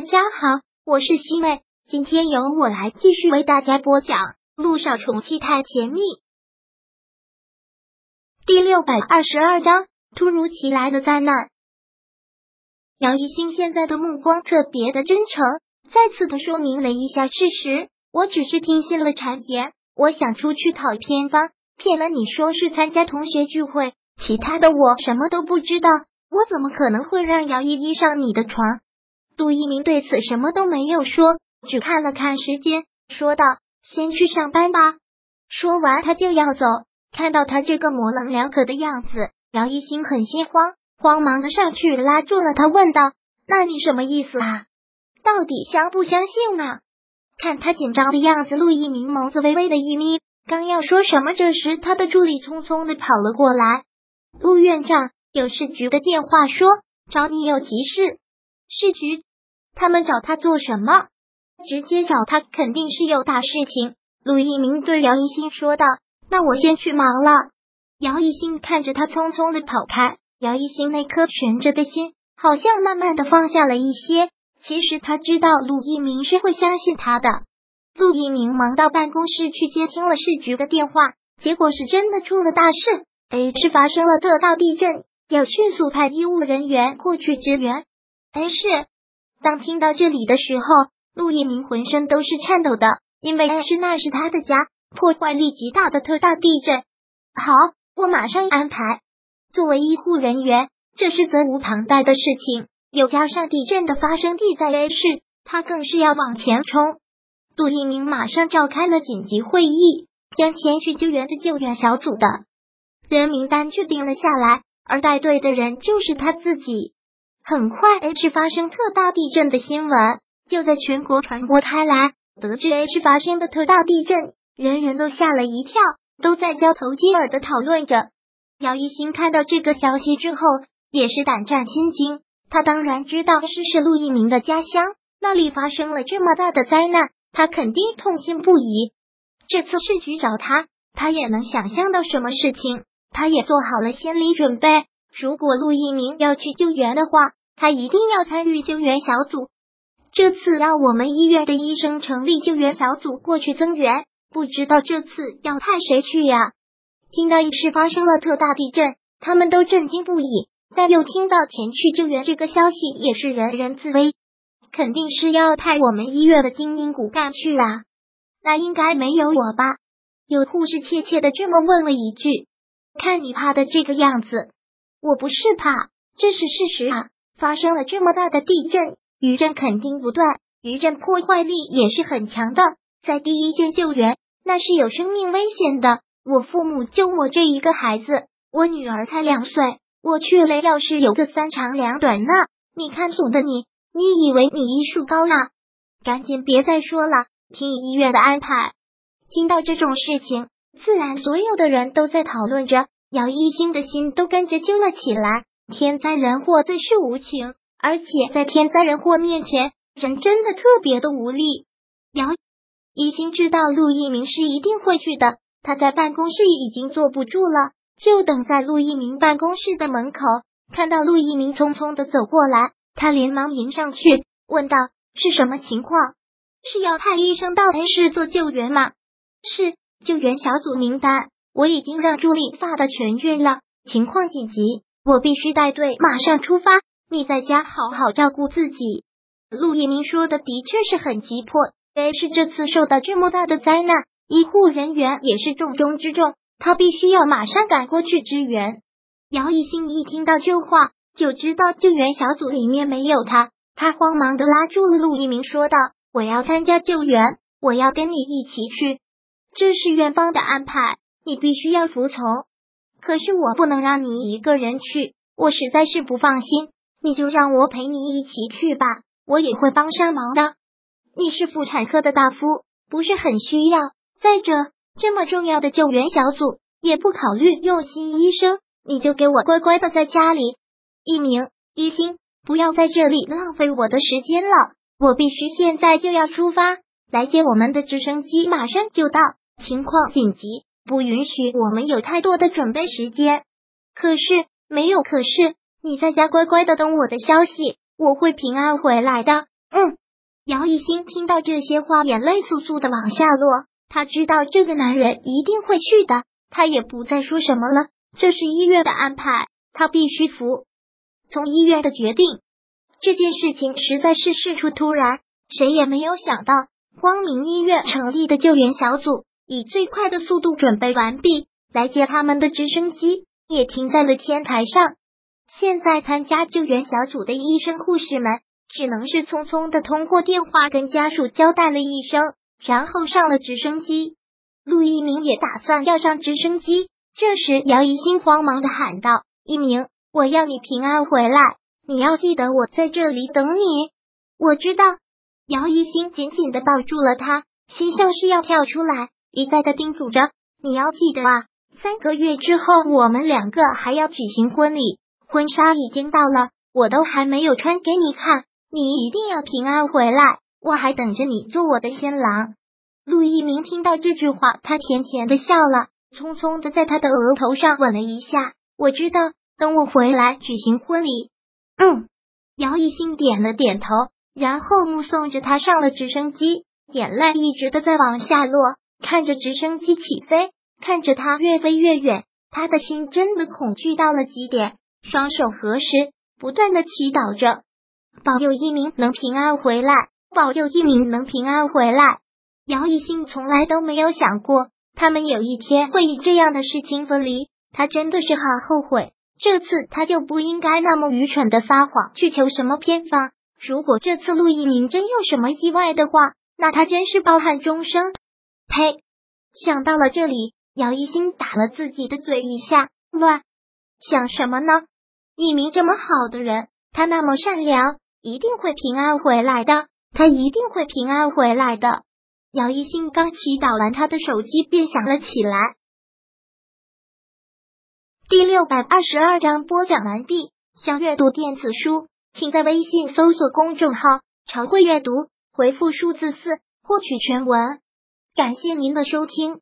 大家好，我是西妹，今天由我来继续为大家播讲《路上宠妻太甜蜜》第六百二十二章：突如其来的灾难。姚一兴现在的目光特别的真诚，再次的说明了一下事实。我只是听信了谗言，我想出去讨偏方，骗了你说是参加同学聚会，其他的我什么都不知道。我怎么可能会让姚依依上你的床？杜一鸣对此什么都没有说，只看了看时间，说道：“先去上班吧。”说完，他就要走。看到他这个模棱两可的样子，姚一兴很心慌，慌忙的上去拉住了他，问道：“那你什么意思啊？到底相不相信啊？”看他紧张的样子，陆一鸣眸子微微的一眯，刚要说什么，这时他的助理匆匆的跑了过来：“陆院长。”有市局的电话说找你有急事，市局他们找他做什么？直接找他肯定是有大事情。陆一鸣对姚一新说道：“那我先去忙了。”姚一新看着他匆匆的跑开，姚一新那颗悬着的心好像慢慢的放下了一些。其实他知道陆一鸣是会相信他的。陆一鸣忙到办公室去接听了市局的电话，结果是真的出了大事，H 发生了特大地震。要迅速派医务人员过去支援。哎，是。当听到这里的时候，陆一鸣浑身都是颤抖的，因为是那是他的家，破坏力极大的特大地震。好，我马上安排。作为医护人员，这是责无旁贷的事情。又加上地震的发生地在 A 市，他更是要往前冲。陆一鸣马上召开了紧急会议，将前去救援的救援小组的人名单确定了下来。而带队的人就是他自己。很快，H 发生特大地震的新闻就在全国传播开来。得知 H 发生的特大地震，人人都吓了一跳，都在交头接耳的讨论着。姚一新看到这个消息之后，也是胆战心惊。他当然知道这是陆一鸣的家乡，那里发生了这么大的灾难，他肯定痛心不已。这次市局找他，他也能想象到什么事情。他也做好了心理准备，如果陆一鸣要去救援的话，他一定要参与救援小组。这次让我们医院的医生成立救援小组过去增援，不知道这次要派谁去呀？听到一事发生了特大地震，他们都震惊不已，但又听到前去救援这个消息，也是人人自危。肯定是要派我们医院的精英骨干去啊？那应该没有我吧？有护士怯怯的这么问了一句。看你怕的这个样子，我不是怕，这是事实啊！发生了这么大的地震，余震肯定不断，余震破坏力也是很强的，在第一线救援那是有生命危险的。我父母就我这一个孩子，我女儿才两岁，我去了要是有个三长两短呢？你看总的你，你以为你医术高啊？赶紧别再说了，听医院的安排。听到这种事情。自然，所有的人都在讨论着，姚一星的心都跟着揪了起来。天灾人祸最是无情，而且在天灾人祸面前，人真的特别的无力。姚一星知道陆一鸣是一定会去的，他在办公室已经坐不住了，就等在陆一鸣办公室的门口。看到陆一鸣匆匆的走过来，他连忙迎上去，问道：“是什么情况？是要派医生到 A 市做救援吗？”“是。”救援小组名单我已经让助理发到全院了，情况紧急，我必须带队马上出发。你在家好好照顾自己。陆一鸣说的的确是很急迫，但是这次受到这么大的灾难，医护人员也是重中之重，他必须要马上赶过去支援。姚一兴一听到这话，就知道救援小组里面没有他，他慌忙的拉住了陆一鸣，说道：“我要参加救援，我要跟你一起去。”这是院方的安排，你必须要服从。可是我不能让你一个人去，我实在是不放心。你就让我陪你一起去吧，我也会帮上忙的。你是妇产科的大夫，不是很需要。再者，这么重要的救援小组也不考虑用心医生，你就给我乖乖的在家里。一鸣，一心，不要在这里浪费我的时间了，我必须现在就要出发来接我们的直升机，马上就到。情况紧急，不允许我们有太多的准备时间。可是没有可是，你在家乖乖的等我的消息，我会平安回来的。嗯。姚一新听到这些话，眼泪簌簌的往下落。他知道这个男人一定会去的，他也不再说什么了。这是医院的安排，他必须服从医院的决定。这件事情实在是事出突然，谁也没有想到，光明医院成立的救援小组以最快的速度准备完毕，来接他们的直升机也停在了天台上。现在参加救援小组的医生护士们，只能是匆匆的通过电话跟家属交代了一声。然后上了直升机，陆一鸣也打算要上直升机。这时，姚一新慌忙的喊道：“一鸣，我要你平安回来，你要记得我在这里等你。”我知道。姚一新紧紧的抱住了他，心像是要跳出来，一再的叮嘱着：“你要记得啊，三个月之后我们两个还要举行婚礼，婚纱已经到了，我都还没有穿给你看，你一定要平安回来。”我还等着你做我的新郎。陆一鸣听到这句话，他甜甜的笑了，匆匆的在他的额头上吻了一下。我知道，等我回来举行婚礼。嗯，姚艺兴点了点头，然后目送着他上了直升机，眼泪一直的在往下落。看着直升机起飞，看着他越飞越远，他的心真的恐惧到了极点，双手合十，不断的祈祷着，保佑一鸣能平安回来。保佑一鸣能平安回来。姚一兴从来都没有想过，他们有一天会以这样的事情分离。他真的是很后悔，这次他就不应该那么愚蠢的撒谎去求什么偏方。如果这次陆一鸣真有什么意外的话，那他真是抱憾终生。呸！想到了这里，姚一兴打了自己的嘴一下，乱想什么呢？一鸣这么好的人，他那么善良，一定会平安回来的。他一定会平安回来的。姚一兴刚祈祷完，他的手机便响了起来。第六百二十二章播讲完毕。想阅读电子书，请在微信搜索公众号“常会阅读”，回复数字四获取全文。感谢您的收听。